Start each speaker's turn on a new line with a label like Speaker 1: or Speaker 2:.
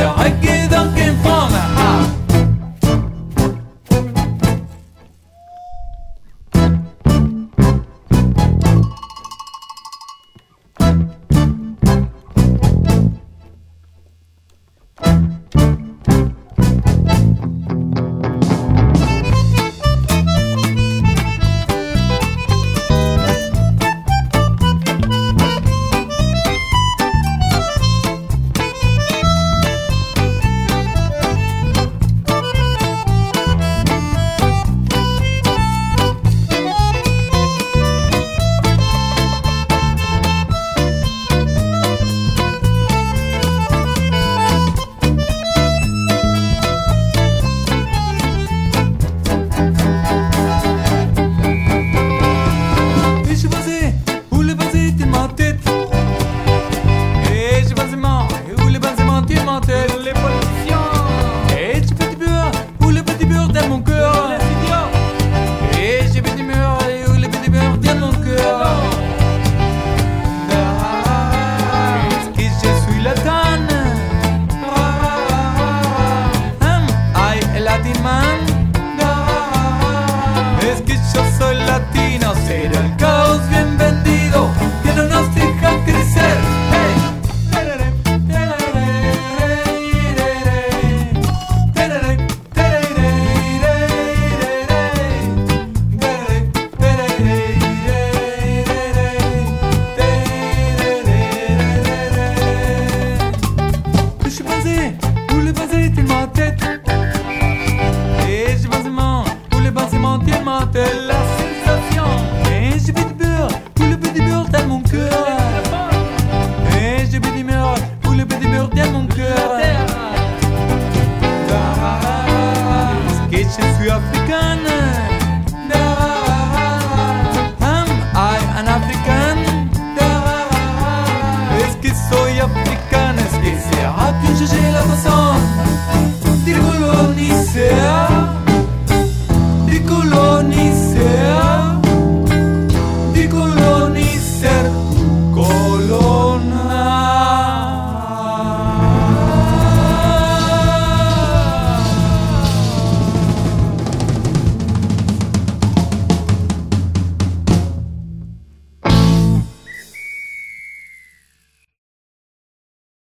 Speaker 1: I get